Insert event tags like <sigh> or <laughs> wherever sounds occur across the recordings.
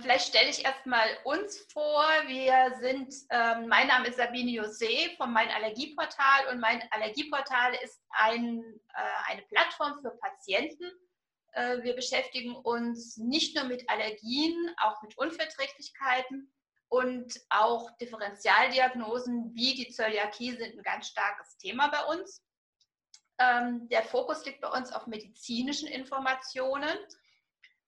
vielleicht stelle ich erstmal uns vor. Wir sind, ähm, mein Name ist Sabine José von Mein Allergieportal und mein Allergieportal ist ein, äh, eine Plattform für Patienten. Äh, wir beschäftigen uns nicht nur mit Allergien, auch mit Unverträglichkeiten und auch Differentialdiagnosen wie die Zöliakie sind ein ganz starkes Thema bei uns. Ähm, der Fokus liegt bei uns auf medizinischen Informationen.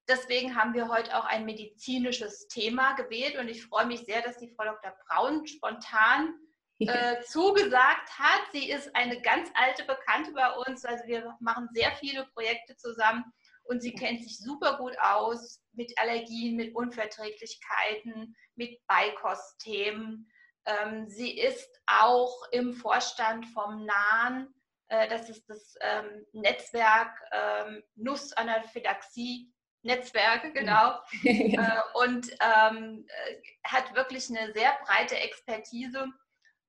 Deswegen haben wir heute auch ein medizinisches Thema gewählt und ich freue mich sehr, dass die Frau Dr. Braun spontan <laughs> äh, zugesagt hat. Sie ist eine ganz alte Bekannte bei uns, also wir machen sehr viele Projekte zusammen und sie kennt sich super gut aus mit Allergien, mit Unverträglichkeiten, mit Beikostthemen. Ähm, sie ist auch im Vorstand vom NAHN, äh, das ist das ähm, Netzwerk ähm, Nussanaphylaxie Netzwerke, genau. <laughs> äh, und ähm, äh, hat wirklich eine sehr breite Expertise.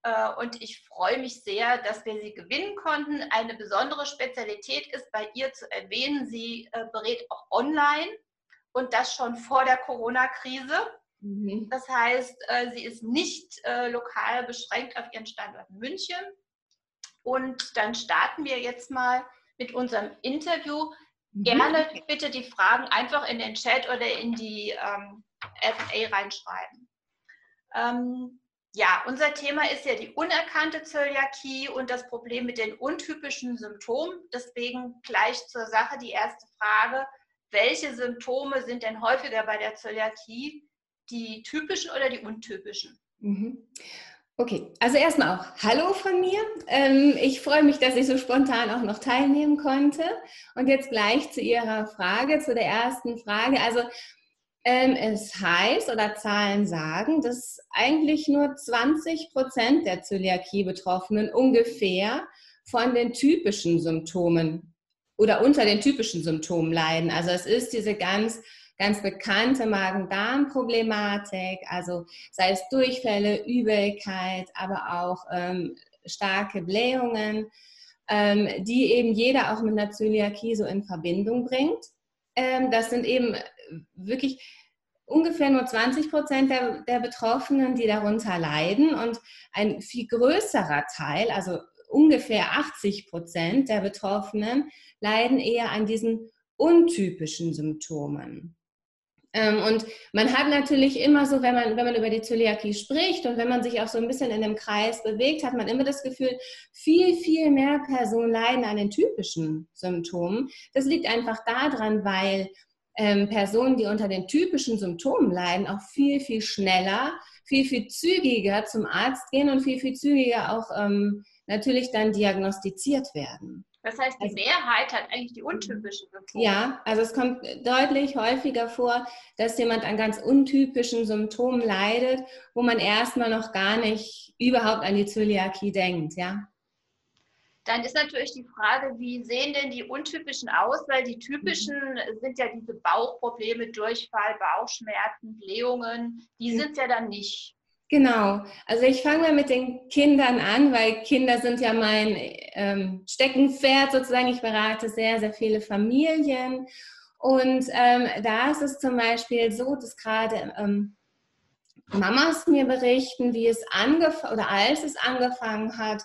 Äh, und ich freue mich sehr, dass wir sie gewinnen konnten. Eine besondere Spezialität ist bei ihr zu erwähnen, sie berät auch online und das schon vor der Corona-Krise. Mhm. Das heißt, sie ist nicht lokal beschränkt auf ihren Standort München. Und dann starten wir jetzt mal mit unserem Interview. Mhm. Gerne bitte die Fragen einfach in den Chat oder in die ähm, FA reinschreiben. Ähm, ja, unser Thema ist ja die unerkannte Zöliakie und das Problem mit den untypischen Symptomen. Deswegen gleich zur Sache die erste Frage. Welche Symptome sind denn häufiger bei der Zöliakie? Die typischen oder die untypischen? Mhm. Okay, also erstmal auch Hallo von mir. Ähm, ich freue mich, dass ich so spontan auch noch teilnehmen konnte. Und jetzt gleich zu Ihrer Frage, zu der ersten Frage. Also ähm, es heißt oder Zahlen sagen, dass eigentlich nur 20 Prozent der Zöliakie-Betroffenen ungefähr von den typischen Symptomen oder unter den typischen Symptomen leiden. Also es ist diese ganz ganz bekannte Magen-Darm-Problematik, also sei es Durchfälle, Übelkeit, aber auch ähm, starke Blähungen, ähm, die eben jeder auch mit einer Zöliakie so in Verbindung bringt. Ähm, das sind eben wirklich ungefähr nur 20 Prozent der, der Betroffenen, die darunter leiden und ein viel größerer Teil, also ungefähr 80 Prozent der Betroffenen, leiden eher an diesen untypischen Symptomen. Ähm, und man hat natürlich immer so, wenn man, wenn man über die Zöliakie spricht und wenn man sich auch so ein bisschen in dem Kreis bewegt, hat man immer das Gefühl, viel, viel mehr Personen leiden an den typischen Symptomen. Das liegt einfach daran, weil ähm, Personen, die unter den typischen Symptomen leiden, auch viel, viel schneller, viel, viel zügiger zum Arzt gehen und viel, viel zügiger auch ähm, natürlich dann diagnostiziert werden. Das heißt, die also Mehrheit hat eigentlich die untypischen Symptome. Ja, also es kommt deutlich häufiger vor, dass jemand an ganz untypischen Symptomen leidet, wo man erstmal noch gar nicht überhaupt an die Zöliakie denkt, ja. Dann ist natürlich die Frage, wie sehen denn die untypischen aus? Weil die typischen mhm. sind ja diese Bauchprobleme, Durchfall, Bauchschmerzen, Blähungen, die sind ja dann nicht. Genau, also ich fange mal mit den Kindern an, weil Kinder sind ja mein ähm, Steckenpferd sozusagen. Ich berate sehr, sehr viele Familien. Und ähm, da ist es zum Beispiel so, dass gerade ähm, Mamas mir berichten, wie es angefangen oder als es angefangen hat,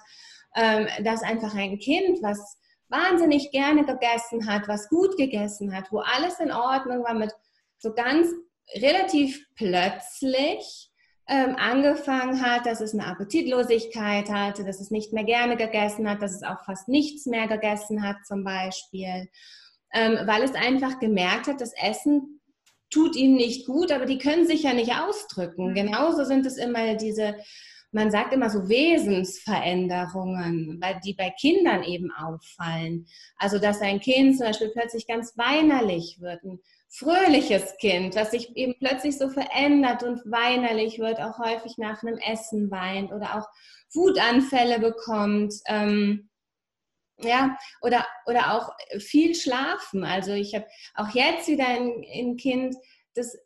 ähm, dass einfach ein Kind, was wahnsinnig gerne gegessen hat, was gut gegessen hat, wo alles in Ordnung war, mit so ganz relativ plötzlich ähm, angefangen hat, dass es eine Appetitlosigkeit hatte, dass es nicht mehr gerne gegessen hat, dass es auch fast nichts mehr gegessen hat zum Beispiel, ähm, weil es einfach gemerkt hat, das Essen tut ihm nicht gut, aber die können sich ja nicht ausdrücken. Mhm. Genauso sind es immer diese, man sagt immer so Wesensveränderungen, die bei Kindern eben auffallen. Also dass ein Kind zum Beispiel plötzlich ganz weinerlich wird, ein fröhliches Kind, das sich eben plötzlich so verändert und weinerlich wird, auch häufig nach einem Essen weint oder auch Wutanfälle bekommt. Ähm, ja, oder, oder auch viel schlafen. Also ich habe auch jetzt wieder ein, ein Kind, das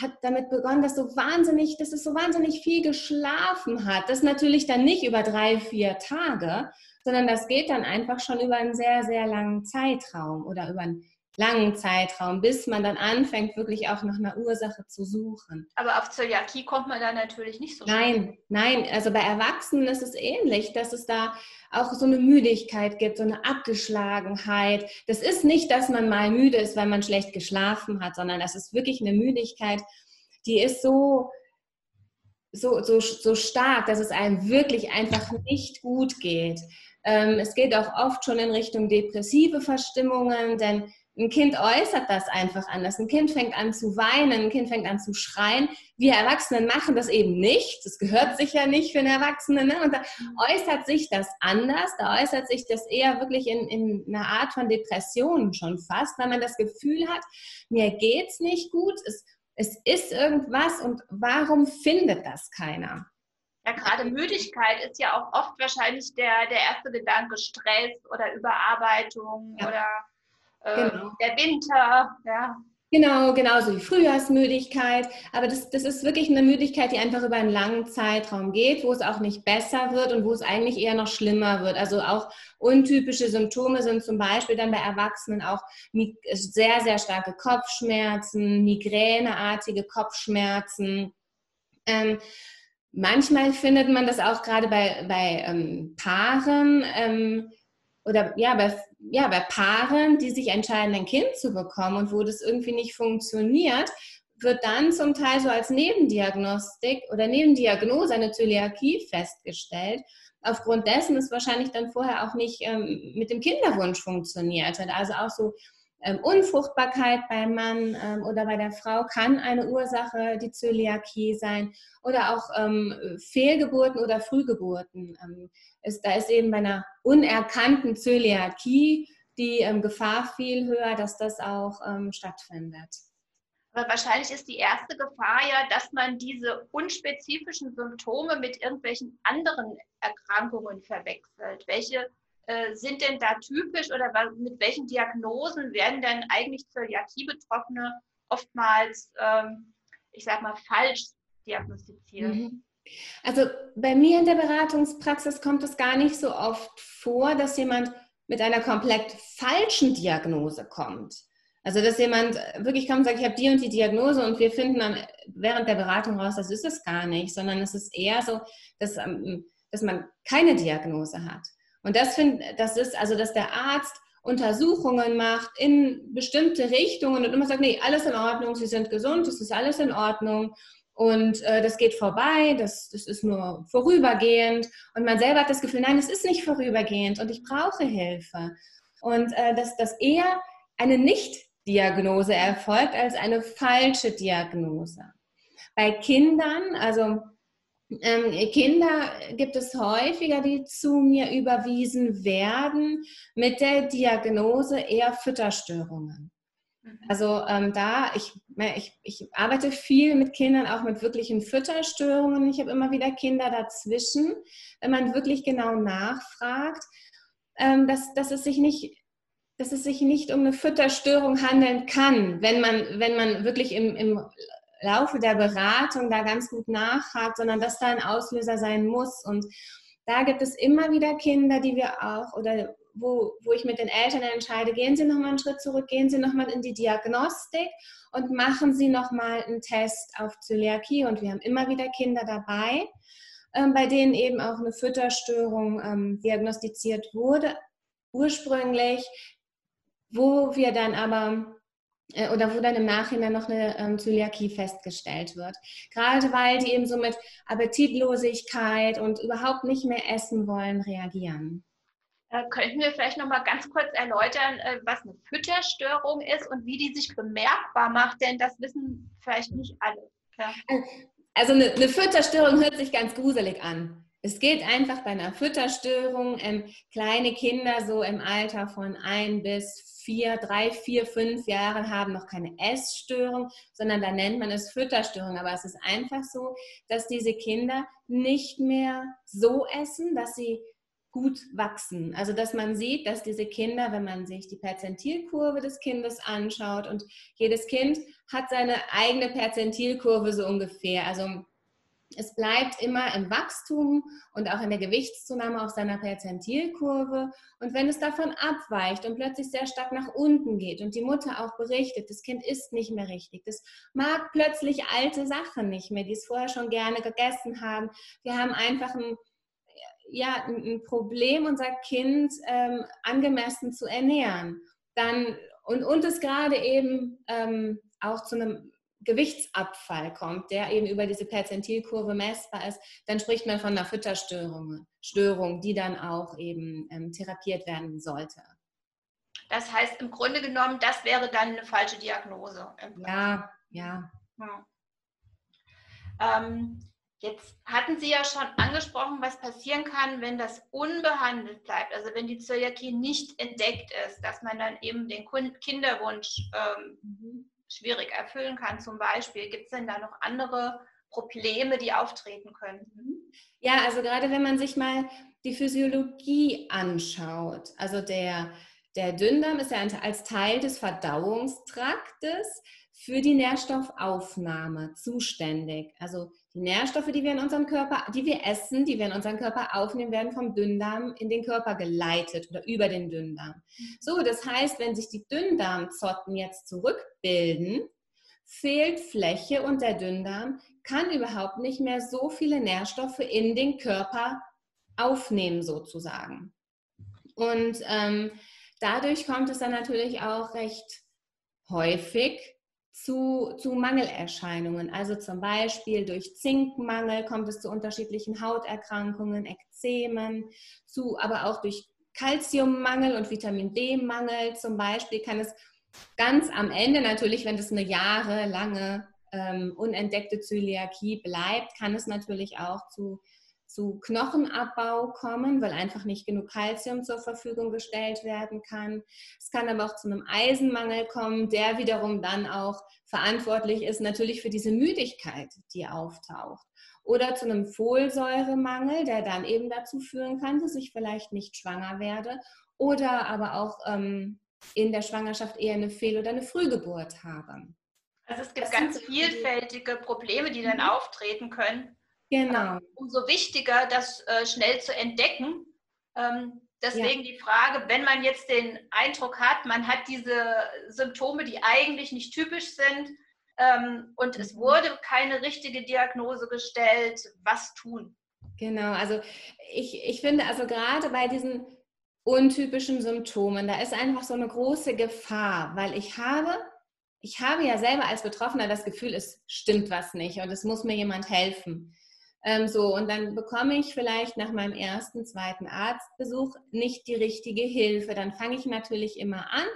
hat damit begonnen, dass so wahnsinnig, dass es so wahnsinnig viel geschlafen hat. Das natürlich dann nicht über drei, vier Tage, sondern das geht dann einfach schon über einen sehr, sehr langen Zeitraum oder über einen langen Zeitraum, bis man dann anfängt, wirklich auch nach einer Ursache zu suchen. Aber auf Zöliakie kommt man da natürlich nicht so Nein, nein, also bei Erwachsenen ist es ähnlich, dass es da auch so eine Müdigkeit gibt, so eine Abgeschlagenheit. Das ist nicht, dass man mal müde ist, weil man schlecht geschlafen hat, sondern das ist wirklich eine Müdigkeit, die ist so, so, so, so stark, dass es einem wirklich einfach nicht gut geht. Ähm, es geht auch oft schon in Richtung depressive Verstimmungen, denn ein Kind äußert das einfach anders. Ein Kind fängt an zu weinen, ein Kind fängt an zu schreien. Wir Erwachsenen machen das eben nicht. Das gehört sicher nicht für einen Erwachsenen. Ne? Und da äußert sich das anders. Da äußert sich das eher wirklich in, in einer Art von Depression schon fast, weil man das Gefühl hat, mir geht's nicht gut. Es, es ist irgendwas und warum findet das keiner? Ja, gerade Müdigkeit ist ja auch oft wahrscheinlich der, der erste Gedanke, Stress oder Überarbeitung ja. oder äh, genau. der Winter. Ja. Genau, genauso wie Frühjahrsmüdigkeit. Aber das, das ist wirklich eine Müdigkeit, die einfach über einen langen Zeitraum geht, wo es auch nicht besser wird und wo es eigentlich eher noch schlimmer wird. Also auch untypische Symptome sind zum Beispiel dann bei Erwachsenen auch sehr, sehr starke Kopfschmerzen, migräneartige Kopfschmerzen. Ähm, manchmal findet man das auch gerade bei, bei ähm, Paaren ähm, oder ja bei ja, bei Paaren, die sich entscheiden, ein Kind zu bekommen und wo das irgendwie nicht funktioniert, wird dann zum Teil so als Nebendiagnostik oder Nebendiagnose eine Zöliakie festgestellt. Aufgrund dessen ist wahrscheinlich dann vorher auch nicht ähm, mit dem Kinderwunsch funktioniert. Also auch so ähm, Unfruchtbarkeit beim Mann ähm, oder bei der Frau kann eine Ursache die Zöliakie sein oder auch ähm, Fehlgeburten oder Frühgeburten. Ähm, ist, da ist eben bei einer unerkannten Zöliakie die ähm, Gefahr viel höher, dass das auch ähm, stattfindet. Aber wahrscheinlich ist die erste Gefahr ja, dass man diese unspezifischen Symptome mit irgendwelchen anderen Erkrankungen verwechselt. Welche äh, sind denn da typisch oder mit welchen Diagnosen werden denn eigentlich Zöliakie-Betroffene oftmals, ähm, ich sag mal, falsch diagnostiziert? Mhm. Also bei mir in der Beratungspraxis kommt es gar nicht so oft vor, dass jemand mit einer komplett falschen Diagnose kommt. Also dass jemand wirklich kommt und sagt, ich habe die und die Diagnose und wir finden dann während der Beratung raus, das ist es gar nicht, sondern es ist eher so, dass, ähm, dass man keine Diagnose hat. Und das, find, das ist also, dass der Arzt Untersuchungen macht in bestimmte Richtungen und immer sagt, nee, alles in Ordnung, Sie sind gesund, es ist alles in Ordnung und äh, das geht vorbei, das, das ist nur vorübergehend und man selber hat das Gefühl, nein, es ist nicht vorübergehend und ich brauche Hilfe. Und äh, dass das eher eine Nicht-Diagnose erfolgt als eine falsche Diagnose. Bei Kindern, also Kinder gibt es häufiger, die zu mir überwiesen werden mit der Diagnose eher Fütterstörungen. Mhm. Also ähm, da, ich, ich, ich arbeite viel mit Kindern, auch mit wirklichen Fütterstörungen. Ich habe immer wieder Kinder dazwischen, wenn man wirklich genau nachfragt, ähm, dass, dass, es sich nicht, dass es sich nicht um eine Fütterstörung handeln kann, wenn man, wenn man wirklich im, im Laufe der Beratung da ganz gut nachhakt, sondern dass da ein Auslöser sein muss. Und da gibt es immer wieder Kinder, die wir auch oder wo, wo ich mit den Eltern entscheide, gehen Sie nochmal einen Schritt zurück, gehen Sie nochmal in die Diagnostik und machen Sie nochmal einen Test auf Zöliakie. Und wir haben immer wieder Kinder dabei, ähm, bei denen eben auch eine Fütterstörung ähm, diagnostiziert wurde, ursprünglich, wo wir dann aber oder wo dann im Nachhinein noch eine ähm, Zöliakie festgestellt wird. Gerade weil die eben so mit Appetitlosigkeit und überhaupt nicht mehr essen wollen reagieren. Äh, könnten wir vielleicht noch mal ganz kurz erläutern, äh, was eine Fütterstörung ist und wie die sich bemerkbar macht? Denn das wissen vielleicht nicht alle. Ja. Äh, also eine, eine Fütterstörung hört sich ganz gruselig an. Es geht einfach bei einer Fütterstörung, ähm, kleine Kinder so im Alter von ein bis vier, drei, vier, fünf Jahren haben noch keine Essstörung, sondern da nennt man es Fütterstörung. Aber es ist einfach so, dass diese Kinder nicht mehr so essen, dass sie gut wachsen. Also dass man sieht, dass diese Kinder, wenn man sich die Perzentilkurve des Kindes anschaut und jedes Kind hat seine eigene Perzentilkurve so ungefähr. Also es bleibt immer im Wachstum und auch in der Gewichtszunahme auf seiner Perzentilkurve. Und wenn es davon abweicht und plötzlich sehr stark nach unten geht und die Mutter auch berichtet, das Kind isst nicht mehr richtig, das mag plötzlich alte Sachen nicht mehr, die es vorher schon gerne gegessen haben. Wir haben einfach ein, ja, ein Problem, unser Kind ähm, angemessen zu ernähren. Dann, und, und es gerade eben ähm, auch zu einem Gewichtsabfall kommt, der eben über diese Perzentilkurve messbar ist, dann spricht man von einer Fütterstörung, Störung, die dann auch eben ähm, therapiert werden sollte. Das heißt, im Grunde genommen, das wäre dann eine falsche Diagnose. Ja, ja. Hm. Ähm, jetzt hatten Sie ja schon angesprochen, was passieren kann, wenn das unbehandelt bleibt, also wenn die Zöliakie nicht entdeckt ist, dass man dann eben den Kinderwunsch ähm, mhm schwierig erfüllen kann zum Beispiel. Gibt es denn da noch andere Probleme, die auftreten können? Mhm. Ja, also gerade wenn man sich mal die Physiologie anschaut, also der, der Dünndarm ist ja als Teil des Verdauungstraktes für die Nährstoffaufnahme zuständig. Also die Nährstoffe, die wir in unserem Körper, die wir essen, die wir in unseren Körper aufnehmen, werden vom Dünndarm in den Körper geleitet oder über den Dünndarm. Mhm. So, das heißt, wenn sich die Dünndarmzotten jetzt zurückbilden, fehlt Fläche und der Dünndarm kann überhaupt nicht mehr so viele Nährstoffe in den Körper aufnehmen, sozusagen. Und ähm, dadurch kommt es dann natürlich auch recht häufig zu, zu Mangelerscheinungen. Also zum Beispiel durch Zinkmangel kommt es zu unterschiedlichen Hauterkrankungen, Ekzemen, zu, aber auch durch Kalziummangel und Vitamin D-Mangel zum Beispiel kann es ganz am Ende natürlich, wenn es eine jahrelange ähm, unentdeckte Zöliakie bleibt, kann es natürlich auch zu zu Knochenabbau kommen, weil einfach nicht genug Kalzium zur Verfügung gestellt werden kann. Es kann aber auch zu einem Eisenmangel kommen, der wiederum dann auch verantwortlich ist natürlich für diese Müdigkeit, die auftaucht. Oder zu einem Folsäuremangel, der dann eben dazu führen kann, dass ich vielleicht nicht schwanger werde oder aber auch ähm, in der Schwangerschaft eher eine Fehl- oder eine Frühgeburt habe. Also es gibt das ganz vielfältige Probleme, die dann mhm. auftreten können. Genau. Ähm, umso wichtiger, das äh, schnell zu entdecken. Ähm, deswegen ja. die Frage, wenn man jetzt den Eindruck hat, man hat diese Symptome, die eigentlich nicht typisch sind ähm, und es mhm. wurde keine richtige Diagnose gestellt, was tun? Genau, also ich, ich finde also gerade bei diesen untypischen Symptomen, da ist einfach so eine große Gefahr, weil ich habe, ich habe ja selber als Betroffener das Gefühl, es stimmt was nicht und es muss mir jemand helfen. Ähm, so, und dann bekomme ich vielleicht nach meinem ersten, zweiten Arztbesuch nicht die richtige Hilfe. Dann fange ich natürlich immer an,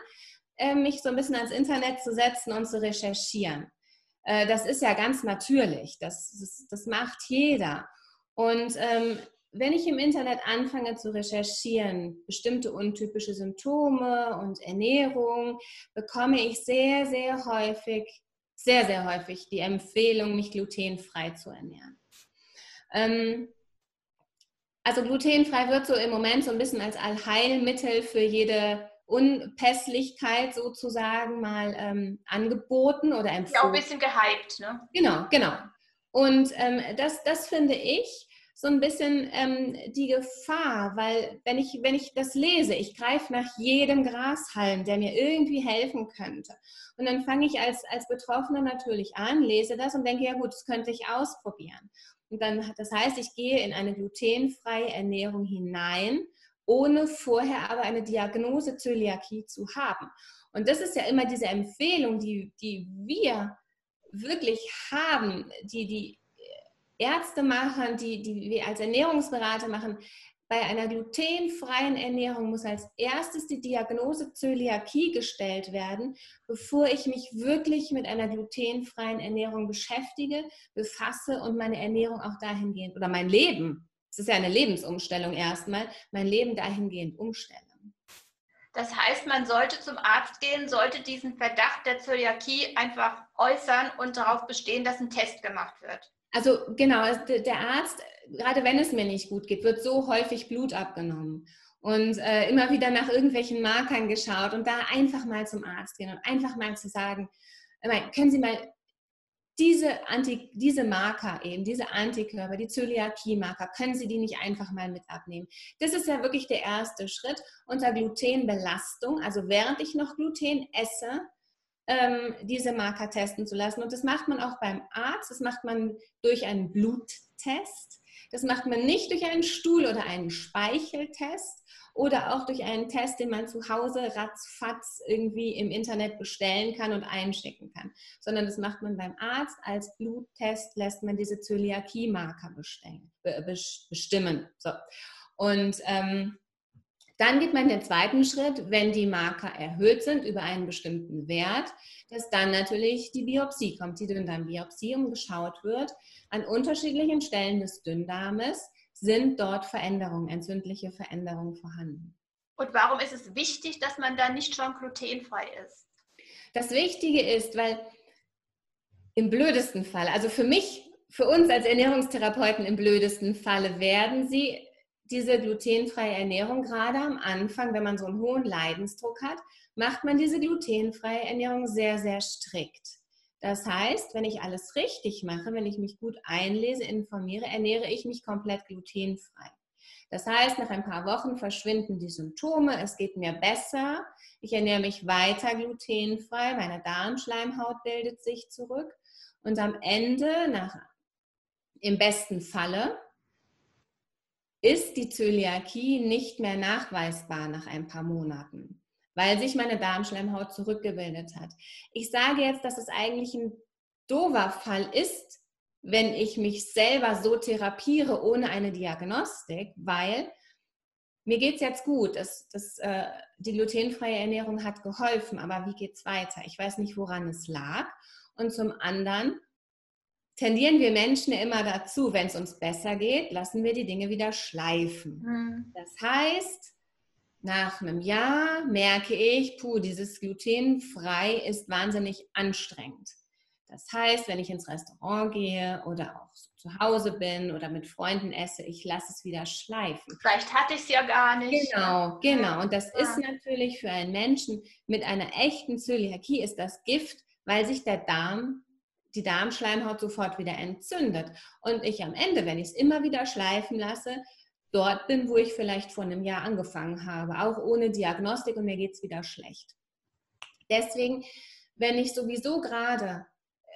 äh, mich so ein bisschen ans Internet zu setzen und zu recherchieren. Äh, das ist ja ganz natürlich. Das, das, das macht jeder. Und ähm, wenn ich im Internet anfange zu recherchieren, bestimmte untypische Symptome und Ernährung, bekomme ich sehr, sehr häufig, sehr, sehr häufig die Empfehlung, mich glutenfrei zu ernähren. Ähm, also glutenfrei wird so im Moment so ein bisschen als Allheilmittel für jede Unpässlichkeit sozusagen mal ähm, angeboten oder empfohlen. Ja, auch ein bisschen gehypt, ne? Genau, genau. Und ähm, das, das finde ich so ein bisschen ähm, die Gefahr, weil wenn ich, wenn ich das lese, ich greife nach jedem Grashalm, der mir irgendwie helfen könnte. Und dann fange ich als, als Betroffener natürlich an, lese das und denke, ja gut, das könnte ich ausprobieren. Und dann, das heißt, ich gehe in eine glutenfreie Ernährung hinein, ohne vorher aber eine Diagnose Zöliakie zu haben. Und das ist ja immer diese Empfehlung, die, die wir wirklich haben, die die Ärzte machen, die, die wir als Ernährungsberater machen, bei einer glutenfreien Ernährung muss als erstes die Diagnose Zöliakie gestellt werden, bevor ich mich wirklich mit einer glutenfreien Ernährung beschäftige, befasse und meine Ernährung auch dahingehend oder mein Leben, es ist ja eine Lebensumstellung erstmal, mein Leben dahingehend umstellen. Das heißt, man sollte zum Arzt gehen, sollte diesen Verdacht der Zöliakie einfach äußern und darauf bestehen, dass ein Test gemacht wird. Also genau, der Arzt, gerade wenn es mir nicht gut geht, wird so häufig Blut abgenommen und äh, immer wieder nach irgendwelchen Markern geschaut und da einfach mal zum Arzt gehen und einfach mal zu sagen, können Sie mal diese, Anti, diese Marker eben, diese Antikörper, die Zöliakie-Marker, können Sie die nicht einfach mal mit abnehmen? Das ist ja wirklich der erste Schritt unter Glutenbelastung, also während ich noch Gluten esse, ähm, diese Marker testen zu lassen. Und das macht man auch beim Arzt, das macht man durch einen Bluttest, das macht man nicht durch einen Stuhl- oder einen Speicheltest oder auch durch einen Test, den man zu Hause ratzfatz irgendwie im Internet bestellen kann und einschicken kann, sondern das macht man beim Arzt. Als Bluttest lässt man diese Zöliakie-Marker bestimmen. So. Und ähm, dann geht man den zweiten Schritt, wenn die Marker erhöht sind über einen bestimmten Wert, dass dann natürlich die Biopsie kommt, die Dünndarmbiopsie, um geschaut wird, an unterschiedlichen Stellen des Dünndarmes sind dort Veränderungen, entzündliche Veränderungen vorhanden. Und warum ist es wichtig, dass man da nicht schon glutenfrei ist? Das Wichtige ist, weil im blödesten Fall, also für mich, für uns als Ernährungstherapeuten im blödesten Falle werden sie diese glutenfreie Ernährung gerade am Anfang, wenn man so einen hohen Leidensdruck hat, macht man diese glutenfreie Ernährung sehr, sehr strikt. Das heißt, wenn ich alles richtig mache, wenn ich mich gut einlese, informiere, ernähre ich mich komplett glutenfrei. Das heißt, nach ein paar Wochen verschwinden die Symptome, es geht mir besser, ich ernähre mich weiter glutenfrei, meine Darmschleimhaut bildet sich zurück und am Ende, nach, im besten Falle, ist die Zöliakie nicht mehr nachweisbar nach ein paar Monaten, weil sich meine Darmschleimhaut zurückgebildet hat. Ich sage jetzt, dass es eigentlich ein dover Fall ist, wenn ich mich selber so therapiere ohne eine Diagnostik, weil mir geht es jetzt gut. Das, das, äh, die glutenfreie Ernährung hat geholfen, aber wie geht es weiter? Ich weiß nicht, woran es lag. Und zum anderen tendieren wir Menschen immer dazu, wenn es uns besser geht, lassen wir die Dinge wieder schleifen. Mhm. Das heißt, nach einem Jahr merke ich, puh, dieses glutenfrei ist wahnsinnig anstrengend. Das heißt, wenn ich ins Restaurant gehe oder auch zu Hause bin oder mit Freunden esse, ich lasse es wieder schleifen. Vielleicht hatte ich es ja gar nicht. Genau, genau. Und das ja. ist natürlich für einen Menschen mit einer echten Zöliakie ist das Gift, weil sich der Darm die Darmschleimhaut sofort wieder entzündet. Und ich am Ende, wenn ich es immer wieder schleifen lasse, dort bin, wo ich vielleicht vor einem Jahr angefangen habe, auch ohne Diagnostik und mir geht es wieder schlecht. Deswegen, wenn ich sowieso gerade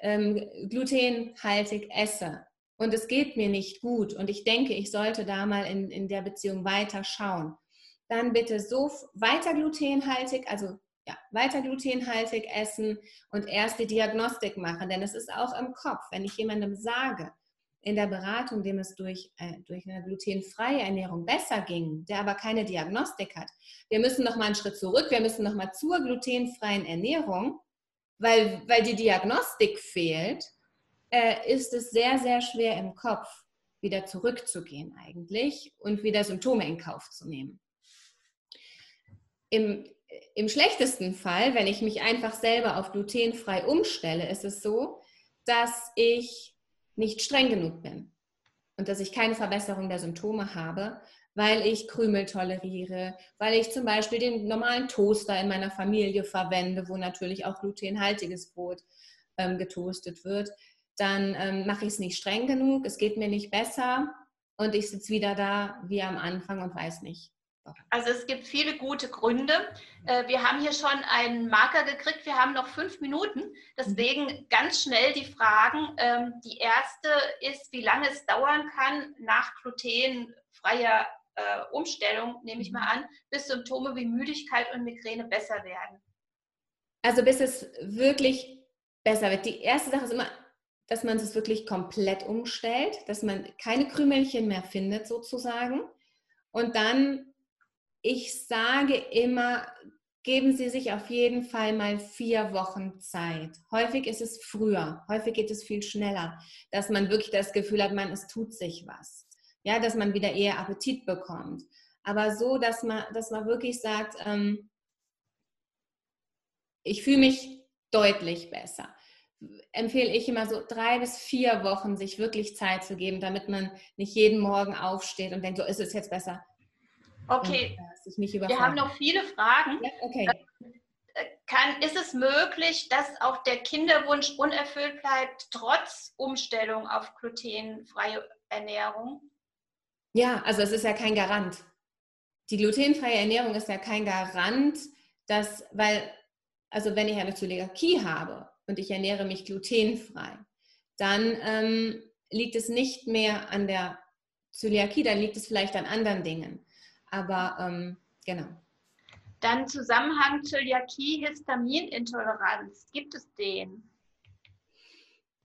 ähm, glutenhaltig esse und es geht mir nicht gut und ich denke, ich sollte da mal in, in der Beziehung weiter schauen, dann bitte so weiter glutenhaltig, also ja, weiter glutenhaltig essen und erst die Diagnostik machen. Denn es ist auch im Kopf, wenn ich jemandem sage, in der Beratung, dem es durch, äh, durch eine glutenfreie Ernährung besser ging, der aber keine Diagnostik hat. Wir müssen noch mal einen Schritt zurück, wir müssen noch mal zur glutenfreien Ernährung, weil, weil die Diagnostik fehlt, äh, ist es sehr, sehr schwer im Kopf wieder zurückzugehen eigentlich und wieder Symptome in Kauf zu nehmen. Im, im schlechtesten Fall, wenn ich mich einfach selber auf glutenfrei umstelle, ist es so, dass ich nicht streng genug bin und dass ich keine Verbesserung der Symptome habe, weil ich Krümel toleriere, weil ich zum Beispiel den normalen Toaster in meiner Familie verwende, wo natürlich auch glutenhaltiges Brot ähm, getoastet wird, dann ähm, mache ich es nicht streng genug, es geht mir nicht besser und ich sitze wieder da wie am Anfang und weiß nicht, also es gibt viele gute Gründe. Äh, wir haben hier schon einen Marker gekriegt. Wir haben noch fünf Minuten. Deswegen ganz schnell die Fragen. Ähm, die erste ist, wie lange es dauern kann nach glutenfreier äh, Umstellung, nehme ich mal an, bis Symptome wie Müdigkeit und Migräne besser werden. Also bis es wirklich besser wird. Die erste Sache ist immer, dass man es wirklich komplett umstellt, dass man keine Krümelchen mehr findet sozusagen. Und dann ich sage immer, geben Sie sich auf jeden Fall mal vier Wochen Zeit. Häufig ist es früher, häufig geht es viel schneller, dass man wirklich das Gefühl hat, man, es tut sich was. Ja, dass man wieder eher Appetit bekommt. Aber so, dass man, dass man wirklich sagt, ähm, ich fühle mich deutlich besser. Empfehle ich immer so drei bis vier Wochen, sich wirklich Zeit zu geben, damit man nicht jeden Morgen aufsteht und denkt, so ist es jetzt besser. Okay. Wir haben noch viele Fragen. Ja, okay. Äh, kann, ist es möglich, dass auch der Kinderwunsch unerfüllt bleibt, trotz Umstellung auf glutenfreie Ernährung? Ja, also es ist ja kein Garant. Die glutenfreie Ernährung ist ja kein Garant, dass, weil, also wenn ich eine Zöliakie habe und ich ernähre mich glutenfrei, dann ähm, liegt es nicht mehr an der Zöliakie, dann liegt es vielleicht an anderen Dingen. Aber ähm, genau. Dann Zusammenhang Zöliakie, Histaminintoleranz. Gibt es den?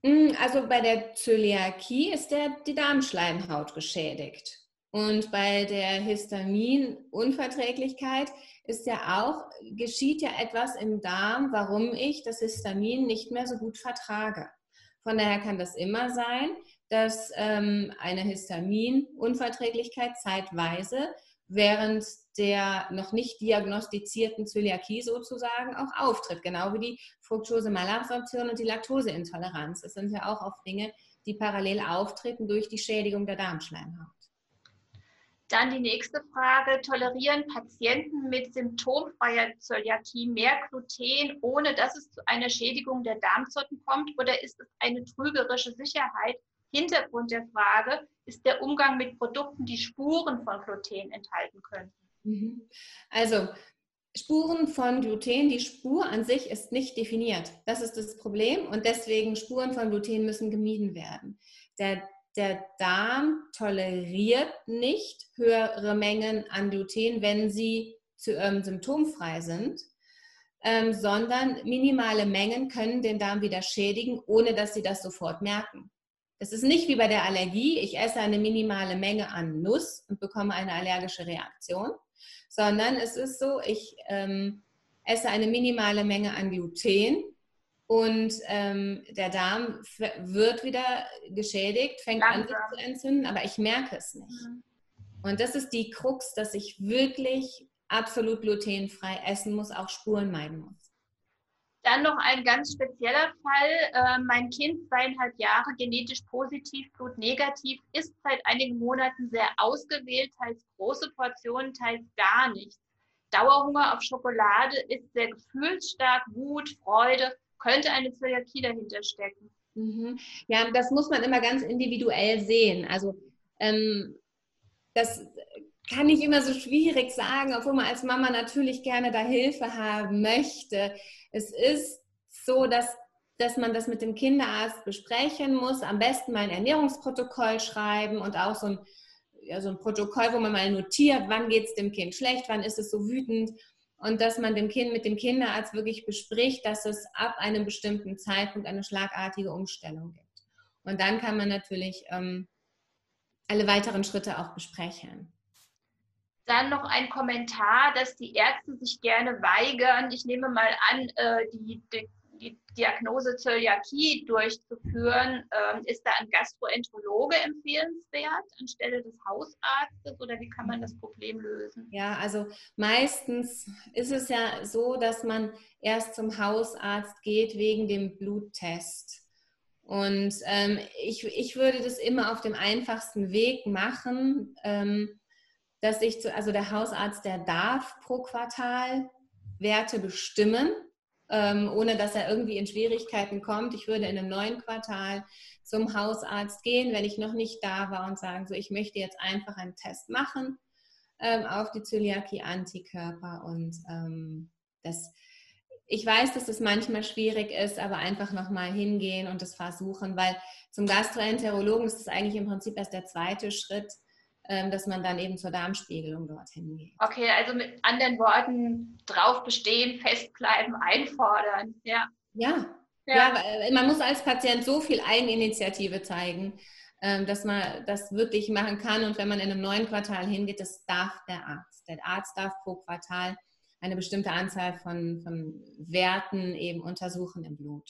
Hm, also bei der Zöliakie ist der, die Darmschleimhaut geschädigt. Und bei der Histaminunverträglichkeit ist ja auch, geschieht ja etwas im Darm, warum ich das Histamin nicht mehr so gut vertrage. Von daher kann das immer sein, dass ähm, eine Histaminunverträglichkeit zeitweise während der noch nicht diagnostizierten Zöliakie sozusagen auch auftritt, genau wie die Fructose-Malabsorption und die Laktoseintoleranz. Das sind ja auch oft Dinge, die parallel auftreten durch die Schädigung der Darmschleimhaut. Dann die nächste Frage, tolerieren Patienten mit symptomfreier Zöliakie mehr Gluten, ohne dass es zu einer Schädigung der Darmzotten kommt, oder ist es eine trügerische Sicherheit, Hintergrund der Frage ist der Umgang mit Produkten, die Spuren von Gluten enthalten könnten. Mhm. Also Spuren von Gluten, die Spur an sich ist nicht definiert. Das ist das Problem und deswegen Spuren von Gluten müssen gemieden werden. Der, der Darm toleriert nicht höhere Mengen an Gluten, wenn sie zu, ähm, symptomfrei sind, ähm, sondern minimale Mengen können den Darm wieder schädigen, ohne dass sie das sofort merken. Es ist nicht wie bei der Allergie, ich esse eine minimale Menge an Nuss und bekomme eine allergische Reaktion, sondern es ist so, ich ähm, esse eine minimale Menge an Gluten und ähm, der Darm wird wieder geschädigt, fängt Langsam. an sich zu entzünden, aber ich merke es nicht. Mhm. Und das ist die Krux, dass ich wirklich absolut glutenfrei essen muss, auch Spuren meiden muss. Dann noch ein ganz spezieller Fall. Äh, mein Kind, zweieinhalb Jahre, genetisch positiv, blutnegativ, ist seit einigen Monaten sehr ausgewählt, teils große Portionen, teils gar nichts. Dauerhunger auf Schokolade ist sehr gefühlsstark, Wut, Freude, könnte eine Zöliakie dahinter stecken. Mhm. Ja, das muss man immer ganz individuell sehen. Also ähm, das kann ich immer so schwierig sagen, obwohl man als Mama natürlich gerne da Hilfe haben möchte. Es ist so, dass, dass man das mit dem Kinderarzt besprechen muss, am besten mal ein Ernährungsprotokoll schreiben und auch so ein, ja, so ein Protokoll, wo man mal notiert, wann geht es dem Kind schlecht, wann ist es so wütend und dass man dem Kind mit dem Kinderarzt wirklich bespricht, dass es ab einem bestimmten Zeitpunkt eine schlagartige Umstellung gibt. Und dann kann man natürlich ähm, alle weiteren Schritte auch besprechen. Dann noch ein Kommentar, dass die Ärzte sich gerne weigern. Ich nehme mal an, äh, die, die, die Diagnose Zöliakie durchzuführen. Ähm, ist da ein Gastroenterologe empfehlenswert anstelle des Hausarztes oder wie kann man das Problem lösen? Ja, also meistens ist es ja so, dass man erst zum Hausarzt geht wegen dem Bluttest. Und ähm, ich, ich würde das immer auf dem einfachsten Weg machen. Ähm, dass ich, zu, also der Hausarzt, der darf pro Quartal Werte bestimmen, ähm, ohne dass er irgendwie in Schwierigkeiten kommt. Ich würde in einem neuen Quartal zum Hausarzt gehen, wenn ich noch nicht da war und sagen, so, ich möchte jetzt einfach einen Test machen ähm, auf die Zöliakie-Antikörper und ähm, das ich weiß, dass das manchmal schwierig ist, aber einfach nochmal hingehen und das versuchen, weil zum Gastroenterologen ist es eigentlich im Prinzip erst der zweite Schritt, dass man dann eben zur Darmspiegelung dorthin geht. Okay, also mit anderen Worten drauf bestehen, festbleiben, einfordern. Ja. Ja. Ja. ja äh, man muss als Patient so viel Eigeninitiative zeigen, ähm, dass man das wirklich machen kann. Und wenn man in einem neuen Quartal hingeht, das darf der Arzt. Der Arzt darf pro Quartal eine bestimmte Anzahl von, von Werten eben untersuchen im Blut.